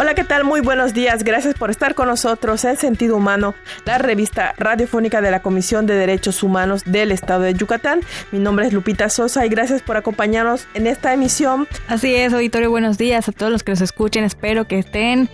Hola, ¿qué tal? Muy buenos días. Gracias por estar con nosotros en Sentido Humano, la revista radiofónica de la Comisión de Derechos Humanos del Estado de Yucatán. Mi nombre es Lupita Sosa y gracias por acompañarnos en esta emisión. Así es, auditorio, buenos días a todos los que nos escuchen. Espero que estén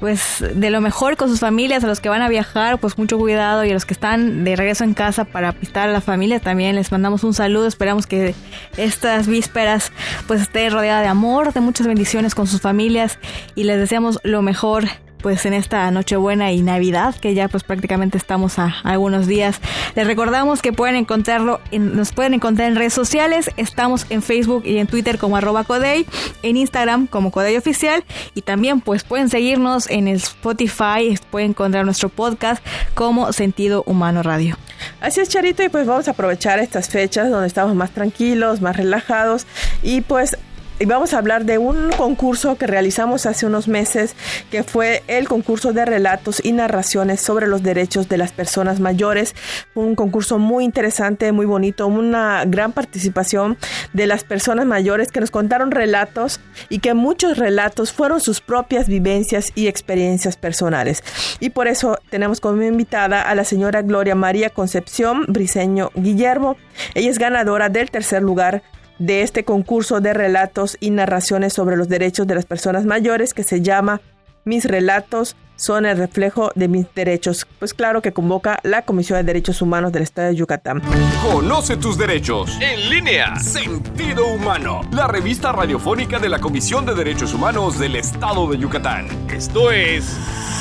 pues de lo mejor con sus familias, a los que van a viajar, pues mucho cuidado y a los que están de regreso en casa para pistar a la familia también les mandamos un saludo, esperamos que estas vísperas pues esté rodeada de amor, de muchas bendiciones con sus familias y les deseamos lo mejor pues en esta Nochebuena y Navidad, que ya pues prácticamente estamos a, algunos días. Les recordamos que pueden encontrarlo, nos pueden encontrar en redes sociales, estamos en Facebook y en Twitter como arroba Codey, en Instagram como Codey Oficial y también pues pueden seguirnos en el Spotify, pueden encontrar nuestro podcast como Sentido Humano Radio. Así es, Charito, y pues vamos a aprovechar estas fechas donde estamos más tranquilos, más relajados y pues y vamos a hablar de un concurso que realizamos hace unos meses, que fue el concurso de relatos y narraciones sobre los derechos de las personas mayores. un concurso muy interesante, muy bonito, una gran participación de las personas mayores que nos contaron relatos y que muchos relatos fueron sus propias vivencias y experiencias personales. Y por eso tenemos como invitada a la señora Gloria María Concepción Briseño Guillermo. Ella es ganadora del tercer lugar de este concurso de relatos y narraciones sobre los derechos de las personas mayores que se llama Mis relatos son el reflejo de mis derechos. Pues claro que convoca la Comisión de Derechos Humanos del Estado de Yucatán. Conoce tus derechos. En línea. Sentido Humano. La revista radiofónica de la Comisión de Derechos Humanos del Estado de Yucatán. Esto es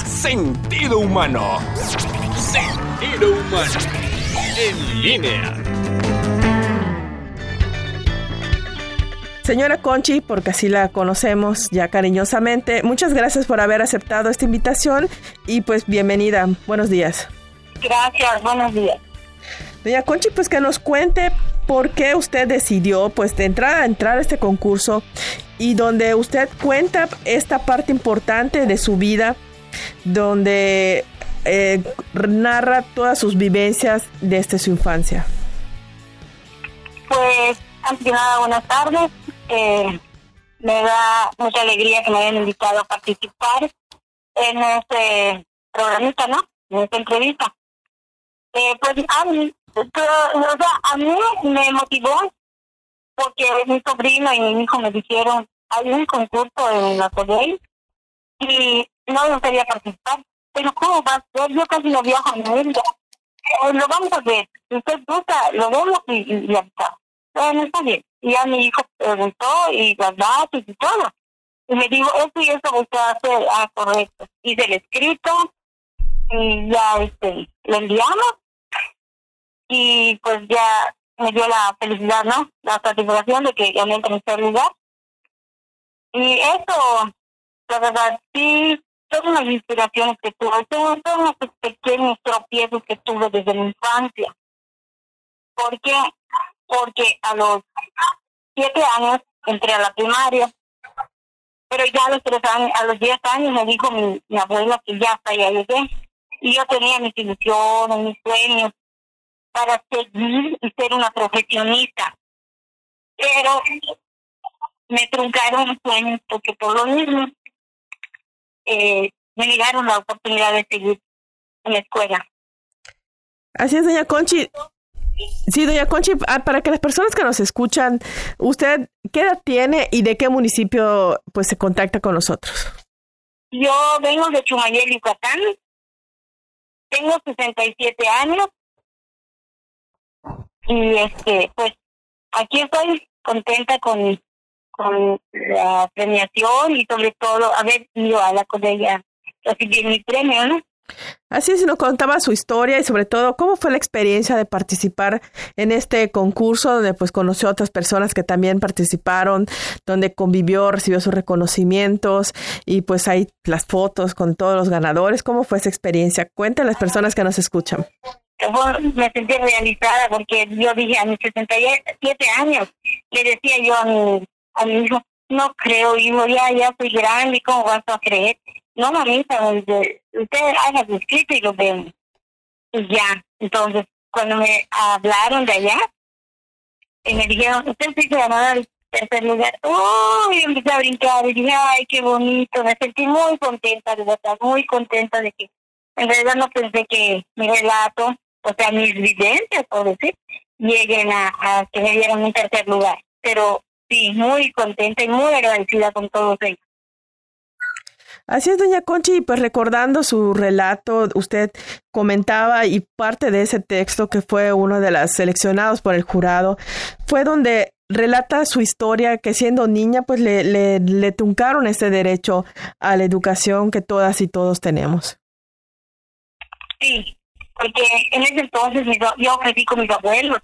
Sentido Humano. Sentido Humano. En línea. Señora Conchi, porque así la conocemos ya cariñosamente, muchas gracias por haber aceptado esta invitación y pues bienvenida. Buenos días. Gracias, buenos días. Doña Conchi, pues que nos cuente por qué usted decidió pues de entrar a entrar a este concurso y donde usted cuenta esta parte importante de su vida, donde eh, narra todas sus vivencias desde su infancia. Pues, antes de nada, buenas tardes. Eh, me da mucha alegría que me hayan invitado a participar en este programita, ¿no? En esta entrevista. Eh, pues a mí, o sea, a mí me motivó porque mi sobrino y mi hijo me dijeron, hay un concurso en la Codey y no me quería participar. Pero ¿cómo va? Yo casi no viajo en mundo. Eh, lo vamos a ver. Si usted gusta, lo vemos y, y ya está. Bueno, está bien. Y ya mi hijo preguntó y las datos y todo. Y me dijo, esto y esto usted hace, ah, correcto. Hice el escrito y ya este, lo enviamos. Y pues ya me dio la felicidad, ¿no? La satisfacción de que gané el tercer lugar. Y eso, la verdad, sí, todas las inspiraciones que tuve, todos, todos los pequeños tropiezos que tuve desde mi infancia. Porque porque a los siete años entré a la primaria, pero ya a los tres años, a los diez años me dijo mi, abuela que ya hasta allá llegué. Y yo tenía mis ilusiones, mis sueños para seguir y ser una profesionista. Pero me truncaron los sueños porque por lo mismo eh, me negaron la oportunidad de seguir en la escuela. Así es, doña Conchi. Sí, doña Conchi, ah, para que las personas que nos escuchan, ¿usted qué edad tiene y de qué municipio pues se contacta con nosotros? Yo vengo de Chumayel, Yucatán. Tengo 67 años. Y este, pues aquí estoy contenta con, con la premiación y sobre todo haber ido a la ella recibir mi premio, ¿no? Así es, nos contaba su historia y sobre todo cómo fue la experiencia de participar en este concurso donde pues conoció a otras personas que también participaron, donde convivió, recibió sus reconocimientos y pues hay las fotos con todos los ganadores. ¿Cómo fue esa experiencia? Cuente a las personas que nos escuchan. Me sentí realizada porque yo dije a mis 67 años, le decía yo a mi, a mi hijo, no creo, hijo, ya, ya soy grande, ¿cómo vas a creer? No, mamita, usted haga su escrito y lo vemos. Y ya, entonces, cuando me hablaron de allá, y me dijeron, usted se ganó el, tercer lugar. ¡Uy! Empecé a brincar y dije, ¡ay, qué bonito! Me sentí muy contenta, de verdad, muy contenta de que en realidad no pensé que mi relato, o sea, mis vivencias, por decir, lleguen a, a que me dieran un tercer lugar. Pero sí, muy contenta y muy agradecida con todos ellos. Así es, doña Conchi, pues recordando su relato, usted comentaba y parte de ese texto que fue uno de las seleccionados por el jurado, fue donde relata su historia que siendo niña pues le, le, le truncaron ese derecho a la educación que todas y todos tenemos. Sí, porque en ese entonces yo crecí con mis abuelos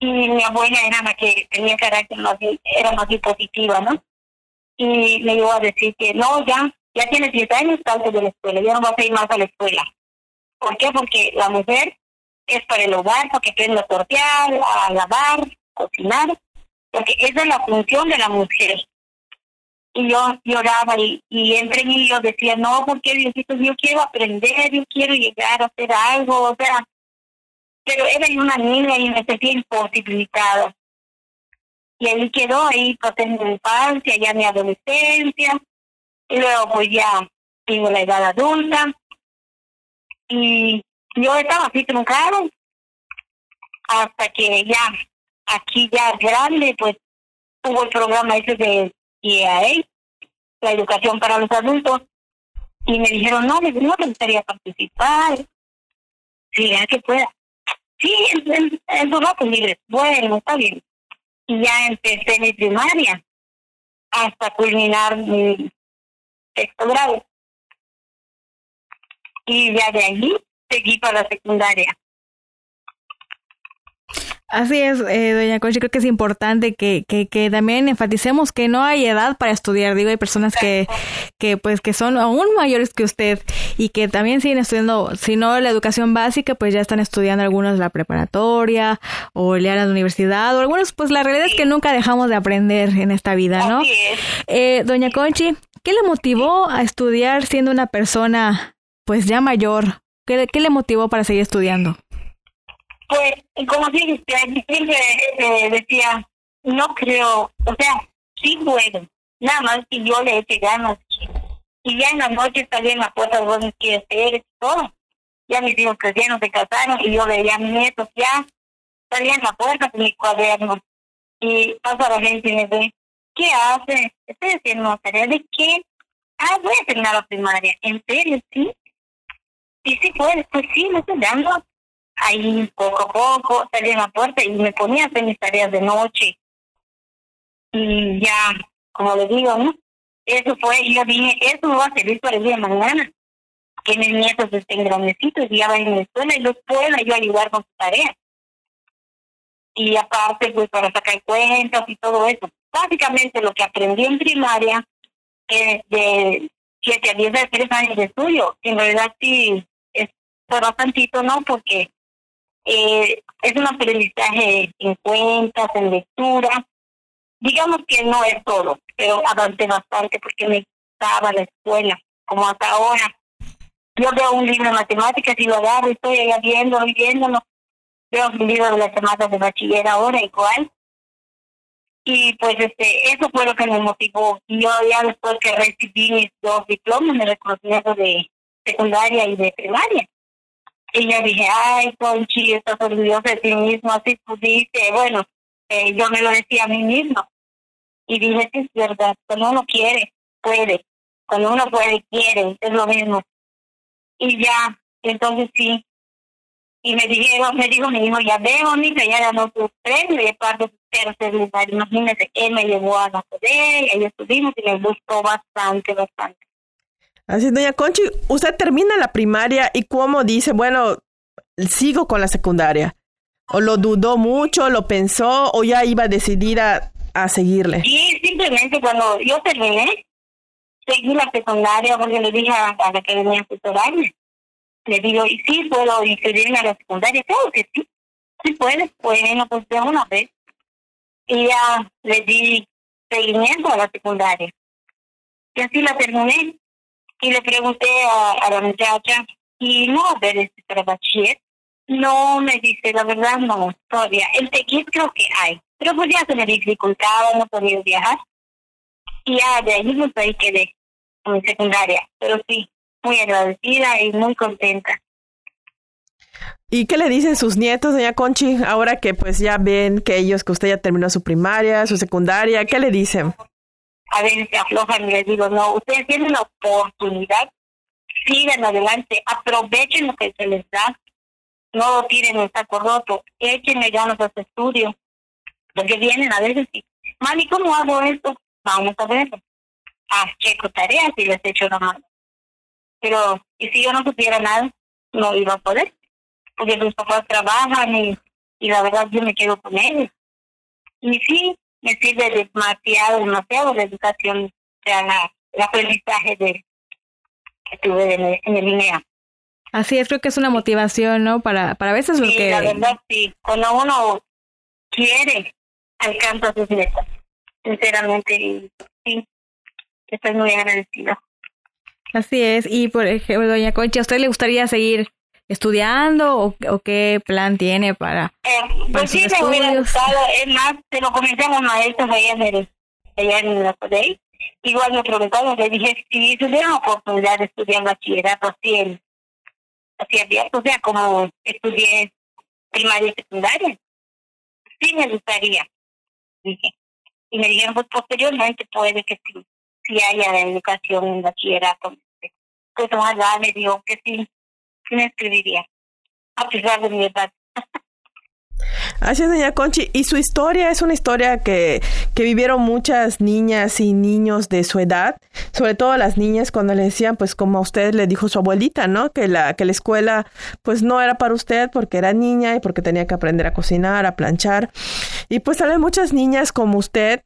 y mi abuela era la que tenía carácter más, era más positiva, ¿no? Y me iba a decir que no, ya, ya tienes 10 años, sales de la escuela, ya no vas a ir más a la escuela. ¿Por qué? Porque la mujer es para el hogar, porque aprende a sortear, a lavar, cocinar, porque esa es la función de la mujer. Y yo lloraba y, y entre mí yo decía, no, porque Diosito, yo quiero aprender, yo quiero llegar a hacer algo, o sea, pero era una niña y me sentía imposibilitada. Y ahí quedó, ahí pasé mi infancia, ya mi adolescencia, y luego pues ya tengo la edad adulta. Y yo estaba así truncado hasta que ya aquí ya grande pues hubo el programa ese de IAE, la educación para los adultos. Y me dijeron no, no me gustaría participar sí, ya que pueda. Sí, en, en, su rato libre bueno, está bien y ya empecé mi primaria hasta culminar mi sexto grado. Y ya de allí seguí para la secundaria. Así es, eh, doña Conchi, creo que es importante que, que, que, también enfaticemos que no hay edad para estudiar. Digo, hay personas que, que, pues, que son aún mayores que usted y que también siguen estudiando, si no la educación básica, pues ya están estudiando algunos la preparatoria o ya la universidad o algunos, pues la realidad es que nunca dejamos de aprender en esta vida, ¿no? Eh, doña Conchi, ¿qué le motivó a estudiar siendo una persona, pues ya mayor? ¿Qué, le motivó para seguir estudiando? Pues, como siempre eh, decía, no creo, o sea, sí puedo, nada más que yo le eche ganas. Y ya en la noche salía en la puerta ser y todo. Ya mis hijos crecieron, se casaron y yo veía a mis nietos ya. Salía en la puerta con mi cuaderno y pasa la gente y me ve, ¿qué hace? Estoy haciendo tarea de qué? Ah, voy a terminar la primaria. ¿En serio? Sí. Y sí puedes, pues sí, me estoy dando ahí poco a poco salía en la puerta y me ponía a hacer mis tareas de noche. Y ya, como le digo, ¿no? Eso fue, yo dije, eso va a servir para el día de mañana. Que mis nietos estén grandecitos y ya vayan a la escuela y los pueda yo ayudar con sus tareas. Y aparte, pues para sacar cuentas y todo eso. Básicamente lo que aprendí en primaria, es de 7 a 10 a 3 años de estudio, en realidad sí es bastantito, ¿no? Porque eh, es un aprendizaje en cuentas, en lectura. Digamos que no es todo, pero avancé bastante porque me gustaba la escuela, como hasta ahora. Yo veo un libro de matemáticas y lo agarro, estoy ahí viéndolo y viéndolo. Veo un libro de las semanas de bachiller ahora igual. Y pues este eso fue lo que me motivó. Yo ya después que recibí mis dos diplomas, me reconocimiento de secundaria y de primaria, y yo dije, ay, Conchi, estás orgullosa de ti mismo, así pudiste. Bueno, eh, yo me lo decía a mí mismo. Y dije, sí, es verdad, cuando uno quiere, puede. Cuando uno puede, quiere, es lo mismo. Y ya, entonces sí. Y me dijeron, me dijo mi hijo, ya veo, mija, ya ganó su premio, y es parte tercer lugar. Imagínese, él me llevó a la poder, y ahí estuvimos, y me gustó bastante, bastante. Así, doña Conchi, usted termina la primaria y cómo dice, bueno, sigo con la secundaria. ¿O lo dudó mucho, lo pensó o ya iba decidida a seguirle? Sí, simplemente cuando yo terminé, seguí la secundaria porque le dije a, la que venía a tutorarme. Le digo, ¿y sí puedo inscribirme a la secundaria? Claro que sí. Sí puedes, bueno, pues de una vez. Y ya le di seguimiento a la secundaria. Y así la terminé y le pregunté a, la muchacha, y no, a ver, este para bachiller. No, me dice, la verdad no, todavía. El tequis creo que hay, Pero pues ya se me dificultaba, no podía viajar. Y ya de ahí pues ahí quedé, en secundaria. Pero sí, muy agradecida y muy contenta. ¿Y qué le dicen sus nietos, doña Conchi, ahora que pues ya ven que ellos, que usted ya terminó su primaria, su secundaria, ¿qué le dicen? A se aflojan y les digo, no, ustedes tienen la oportunidad, sigan adelante, aprovechen lo que se les da, no tiren el saco roto, échenle ganas a su estudio, porque vienen a veces y, mami, ¿cómo hago esto? Vamos a verlo. Ah, checo tareas y les echo la mano. Pero, ¿y si yo no supiera nada? No iba a poder porque los papás trabajan y, y la verdad yo me quedo con ellos. Y sí, me sirve demasiado, demasiado la educación, o sea, la, el aprendizaje de, que tuve en el, en el Así es, creo que es una motivación, ¿no? Para, para veces lo sí, que... la verdad, sí. Cuando uno quiere, alcanza sus metas. Sinceramente, sí. Estoy muy agradecida. Así es. Y, por ejemplo, doña Concha, ¿a usted le gustaría seguir estudiando o, o qué plan tiene para, eh, pues sí me hubiera gustado es más se lo comenté a los maestros allá en el allá en la CODEI igual me preguntaron le dije si tuviera oportunidad de estudiar bachillerato así en así abierto o sea como estudié primaria y secundaria. Sí me gustaría dije. Y me dijeron pues posteriormente puede que sí si haya educación en bachillerato pues ojalá me dijo que escribiría, a pesar de mi edad. Así es, doña Conchi. Y su historia es una historia que, que vivieron muchas niñas y niños de su edad, sobre todo las niñas cuando le decían, pues como a usted le dijo su abuelita, ¿no? Que la, que la escuela pues no era para usted porque era niña y porque tenía que aprender a cocinar, a planchar. Y pues tal muchas niñas como usted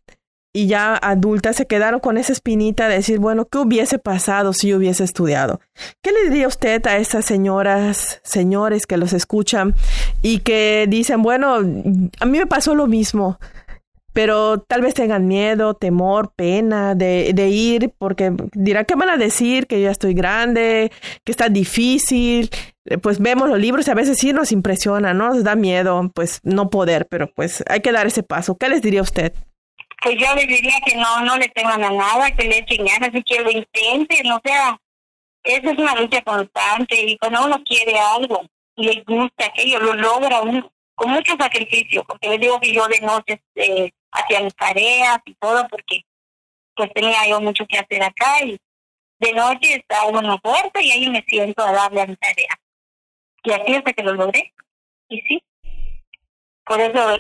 y ya adultas se quedaron con esa espinita de decir, bueno, ¿qué hubiese pasado si yo hubiese estudiado? ¿Qué le diría usted a esas señoras, señores que los escuchan y que dicen, bueno, a mí me pasó lo mismo, pero tal vez tengan miedo, temor, pena de, ir porque dirán, ¿qué van a decir? Que ya estoy grande, que está difícil. Pues vemos los libros y a veces sí nos impresiona, ¿no? Nos da miedo, pues no poder, pero pues hay que dar ese paso. ¿Qué les diría usted? Pues yo les diría que no, no le tengan a nada, que le echen ganas y que lo intenten, o sea, esa es una lucha constante y cuando uno quiere algo y le gusta aquello, lo logra con mucho sacrificio, porque les digo que yo de noche eh, hacía mis tareas y todo, porque pues tenía yo mucho que hacer acá y de noche estaba uno en la puerta y ahí me siento a darle a mi tarea. Y así hasta que lo logré. Y sí, por eso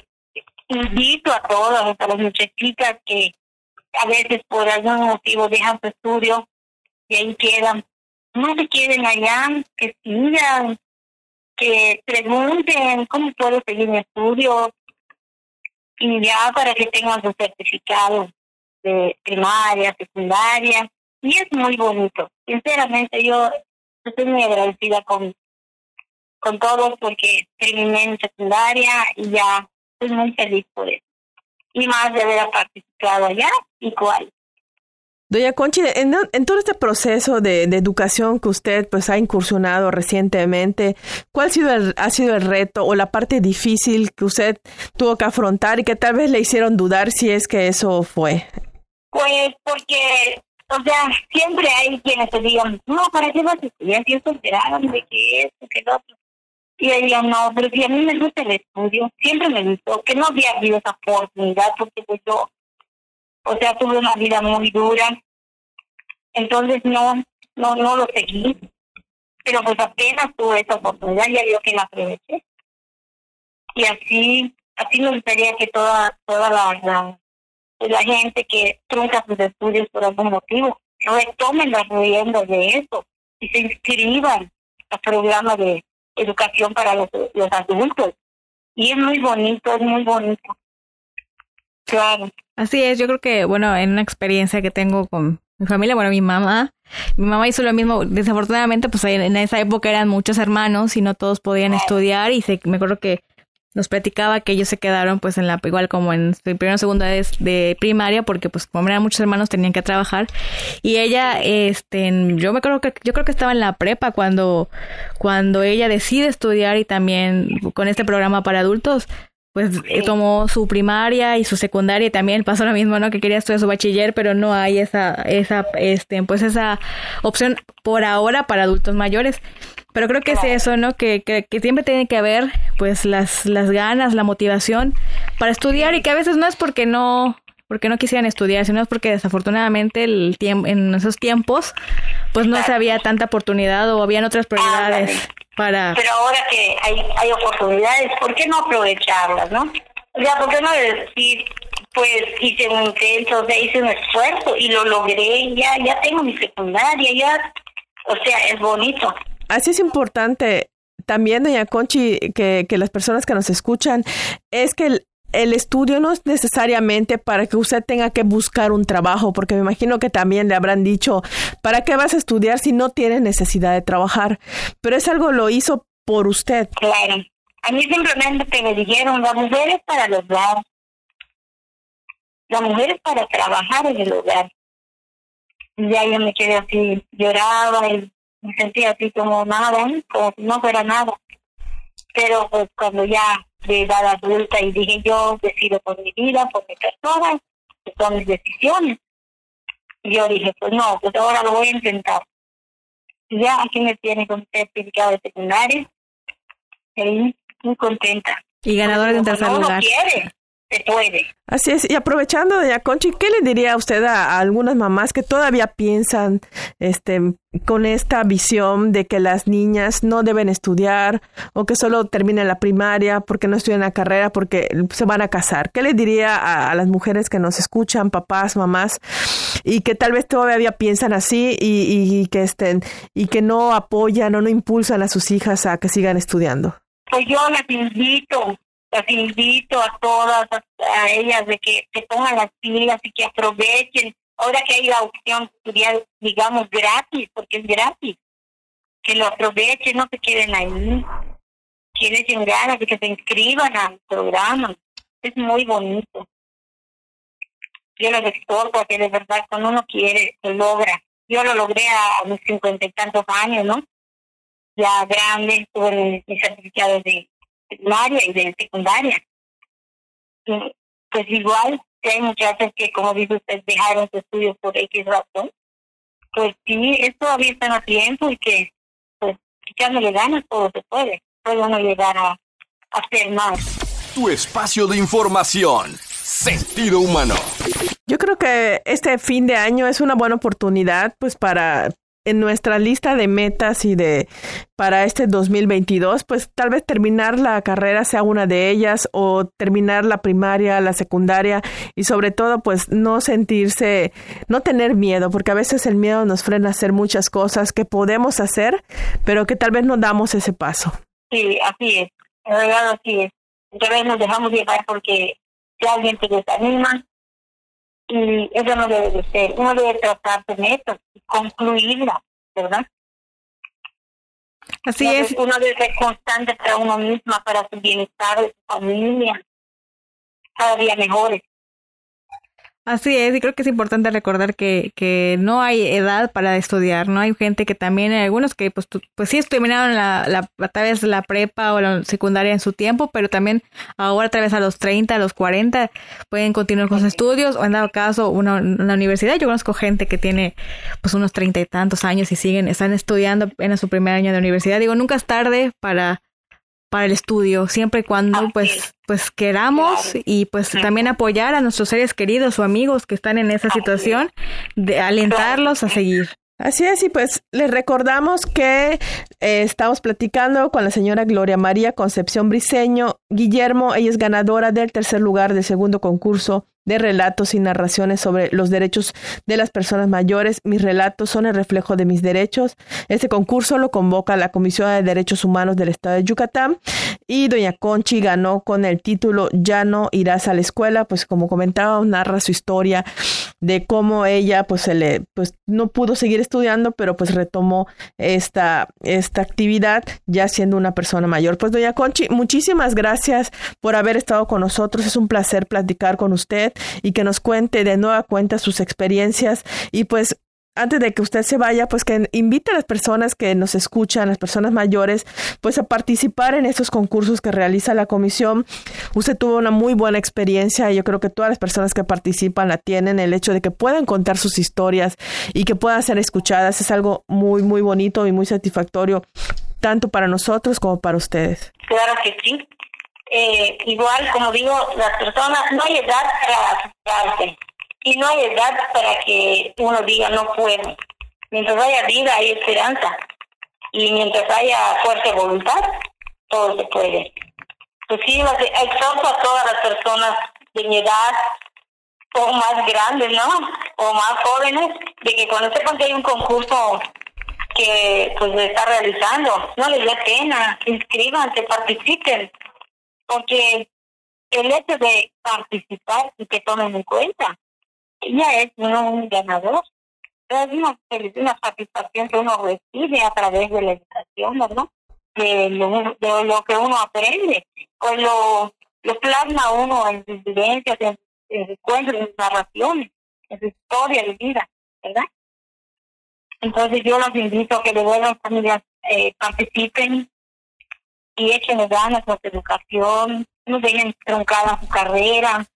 invito a todas, a las muchachitas que a veces por algún motivo dejan su estudio y ahí quedan. No se queden allá, que sigan, que pregunten cómo puedo seguir mi estudio y ya para que tengan su certificado de primaria, secundaria. Y es muy bonito. Sinceramente, yo estoy muy agradecida con, con todos porque terminé en secundaria y ya estoy muy feliz por eso. Y más de haber participado allá, igual. Doña Conchi, en, en, todo este proceso de, de, educación que usted pues ha incursionado recientemente, ¿cuál ha sido, el, ha sido el reto o la parte difícil que usted tuvo que afrontar y que tal vez le hicieron dudar si es que eso fue? Pues porque, o sea, siempre hay quienes te digan, no, ¿para qué vas a estudiar si eso de que esto, que lo otro? Y ella no, pero si a mí me gusta el estudio, siempre me gustó, que no había habido esa oportunidad, porque pues yo, o sea, tuve una vida muy dura, entonces no, no, no lo seguí, pero pues apenas tuve esa oportunidad, ya vio que la aproveché. Y así, así me gustaría que toda, toda la, la, la gente que trunca sus estudios por algún motivo, retomen las riendas de eso y se inscriban al programa de educación para los, los adultos. Y es muy bonito, es muy bonito. Claro. Así es, yo creo que, bueno, en una experiencia que tengo con mi familia, bueno, mi mamá, mi mamá hizo lo mismo, desafortunadamente, pues en esa época eran muchos hermanos y no todos podían estudiar y se, me acuerdo que nos platicaba que ellos se quedaron pues en la igual como en su primera o segunda vez de primaria porque pues como eran muchos hermanos tenían que trabajar y ella este yo me acuerdo que yo creo que estaba en la prepa cuando cuando ella decide estudiar y también con este programa para adultos pues eh, tomó su primaria y su secundaria y también pasó lo mismo, ¿no? Que quería estudiar su bachiller, pero no hay esa, esa, este, pues esa opción por ahora para adultos mayores. Pero creo que es eso, ¿no? Que, que, que, siempre tiene que haber, pues, las, las ganas, la motivación para estudiar y que a veces no es porque no, porque no quisieran estudiar, sino es porque desafortunadamente el tiempo, en esos tiempos, pues no se había tanta oportunidad o habían otras prioridades. Pero ahora que hay, hay oportunidades, ¿por qué no aprovecharlas, no? O sea, ¿por qué no decir, pues hice un intento, o sea, hice un esfuerzo y lo logré, ya, ya tengo mi secundaria, ya, o sea, es bonito. Así es importante también, doña Conchi, que, las personas que nos escuchan, es que el, estudio no es necesariamente para que usted tenga que buscar un trabajo, porque me imagino que también le habrán dicho, ¿para qué vas a estudiar si no tienes necesidad de trabajar? Pero es algo lo hizo por usted. Claro. A mí simplemente me dijeron, la mujer es para el hogar. La mujer es para trabajar en el hogar. Y ya yo me quedé así, lloraba y me sentía así como nada, como si no fuera nada. Pero pues cuando ya de edad adulta y dije yo decido por mi vida, por mi persona, que son mis decisiones. Y yo dije, pues no, pues ahora lo voy a intentar. Y ya aquí me tiene con certificado de secundaria, y muy contenta. Y ganadora de un tercer lugar. quiere, se puede. Así es, y aprovechando, doña Conchi, ¿qué le diría usted a, algunas mamás que todavía piensan este, con esta visión de que las niñas no deben estudiar o que solo terminen la primaria porque no estudian la carrera porque se van a casar? ¿Qué le diría a, las mujeres que nos escuchan, papás, mamás, y que tal vez todavía piensan así y, y que estén y que no apoyan o no impulsan a sus hijas a que sigan estudiando? Pues yo las invito las invito a todas, a, ellas, de que se pongan las pilas y que aprovechen. Ahora que hay la opción de digamos, gratis, porque es gratis, que lo aprovechen, no se queden ahí, que les den ganas de que se inscriban al programa. Es muy bonito. Yo les exhorto a que de verdad cuando uno quiere, se logra. Yo lo logré a, mis cincuenta y tantos años, ¿no? Ya grande, tuve mis certificados de primaria y de secundaria. pues igual, hay muchachas que, como dice usted, dejaron su estudio por X razón. Pues sí, es todavía está a tiempo y que, pues, echándole ganas, todo se puede. Puede uno llegar a, a hacer más. Tu espacio de información. Sentido humano. Yo creo que este fin de año es una buena oportunidad pues para en nuestra lista de metas y de para este 2022, pues tal vez terminar la carrera sea una de ellas o terminar la primaria, la secundaria y sobre todo pues no sentirse, no tener miedo, porque a veces el miedo nos frena a hacer muchas cosas que podemos hacer, pero que tal vez no damos ese paso. Sí, así es, en realidad así es. Tal vez nos dejamos llevar porque si alguien te desanima, y eso no debe de ser. Uno debe tratar de metas y concluirla, ¿verdad? Así es. Uno debe ser constante para uno mismo, para su bienestar de su familia, cada día mejores. Así es, y creo que es importante recordar que, que no hay edad para estudiar, ¿no? Hay gente que también, hay algunos que pues, pues sí terminaron la, la, tal vez la prepa o la secundaria en su tiempo, pero también ahora tal vez a los 30, a los 40 pueden continuar con sus estudios o en dado caso una, una universidad. Yo conozco gente que tiene pues unos treinta y tantos años y siguen, están estudiando en su primer año de universidad. Digo, nunca es tarde para para el estudio, siempre y cuando pues, pues queramos y pues también apoyar a nuestros seres queridos o amigos que están en esa situación, de alentarlos a seguir. Así es, y pues les recordamos que eh, estamos platicando con la señora Gloria María Concepción Briseño Guillermo, ella es ganadora del tercer lugar del segundo concurso de relatos y narraciones sobre los derechos de las personas mayores. Mis relatos son el reflejo de mis derechos. Este concurso lo convoca la Comisión de Derechos Humanos del Estado de Yucatán y doña Conchi ganó con el título Ya no irás a la escuela, pues como comentaba, narra su historia de cómo ella pues se le pues no pudo seguir estudiando, pero pues retomó esta esta actividad ya siendo una persona mayor. Pues doña Conchi, muchísimas gracias por haber estado con nosotros. Es un placer platicar con usted y que nos cuente de nueva cuenta sus experiencias y pues antes de que usted se vaya, pues que invite a las personas que nos escuchan, las personas mayores, pues a participar en estos concursos que realiza la comisión. Usted tuvo una muy buena experiencia y yo creo que todas las personas que participan la tienen. El hecho de que puedan contar sus historias y que puedan ser escuchadas es algo muy, muy bonito y muy satisfactorio, tanto para nosotros como para ustedes. Claro que sí. Eh, igual, como digo, las personas, no hay edad para asustarse y no hay edad para que uno diga no puedo. Mientras haya vida hay esperanza y mientras haya fuerza de voluntad, todo se puede. Pues sí, exhorto a todas las personas de mi edad o más grandes, ¿no? O más jóvenes, de que cuando sepan que hay un concurso que pues se está realizando, no les dé pena, inscríbanse, participen, porque el hecho de participar y que tomen en cuenta ya es uno un ganador. Es una, una satisfacción que uno recibe a través de la educación, ¿no? De lo, de lo que uno aprende, pues lo, lo plasma uno en sus vivencias, en, sus encuentros, en sus narraciones, en su historia de vida, ¿verdad? Entonces yo los invito a que de buenas familias eh, participen y echen ganas a su educación, no dejen truncada su carrera,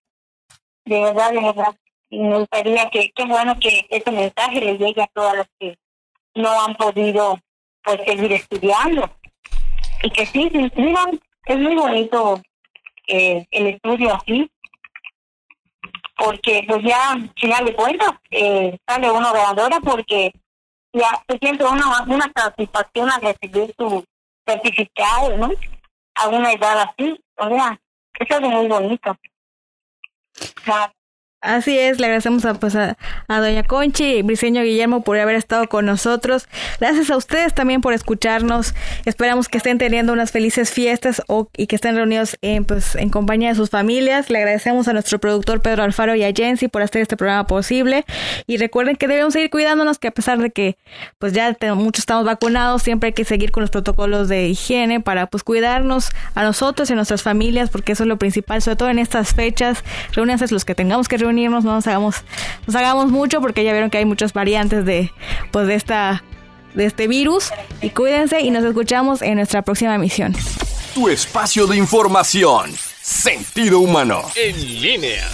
de verdad, de verdad, me gustaría que, qué bueno que ese mensaje le llegue a todas las que no han podido pues seguir estudiando y que sí se inscriban. Es muy bonito eh, el estudio así, porque pues ya, final de cuentas, eh, sale uno ganadora porque ya se siente una, una satisfacción al recibir su certificado, ¿no? A una edad así, o sea, es muy bonito. Así es, le agradecemos a, pues, a, Doña Conchi y Briseño Guillermo por haber estado con nosotros. Gracias a ustedes también por escucharnos. Esperamos que estén teniendo unas felices fiestas o, y que estén reunidos en, pues, en compañía de sus familias. Le agradecemos a nuestro productor Pedro Alfaro y a Jensi por hacer este programa posible. Y recuerden que debemos seguir cuidándonos, que a pesar de que pues ya muchos estamos vacunados, siempre hay que seguir con los protocolos de higiene para pues cuidarnos a nosotros y a nuestras familias, porque eso es lo principal, sobre todo en estas fechas. Reúnanse los que tengamos que reunir no nos hagamos, nos hagamos mucho porque ya vieron que hay muchas variantes de, pues de esta, de este virus. Y cuídense y nos escuchamos en nuestra próxima emisión. Tu espacio de información. Sentido humano. En línea.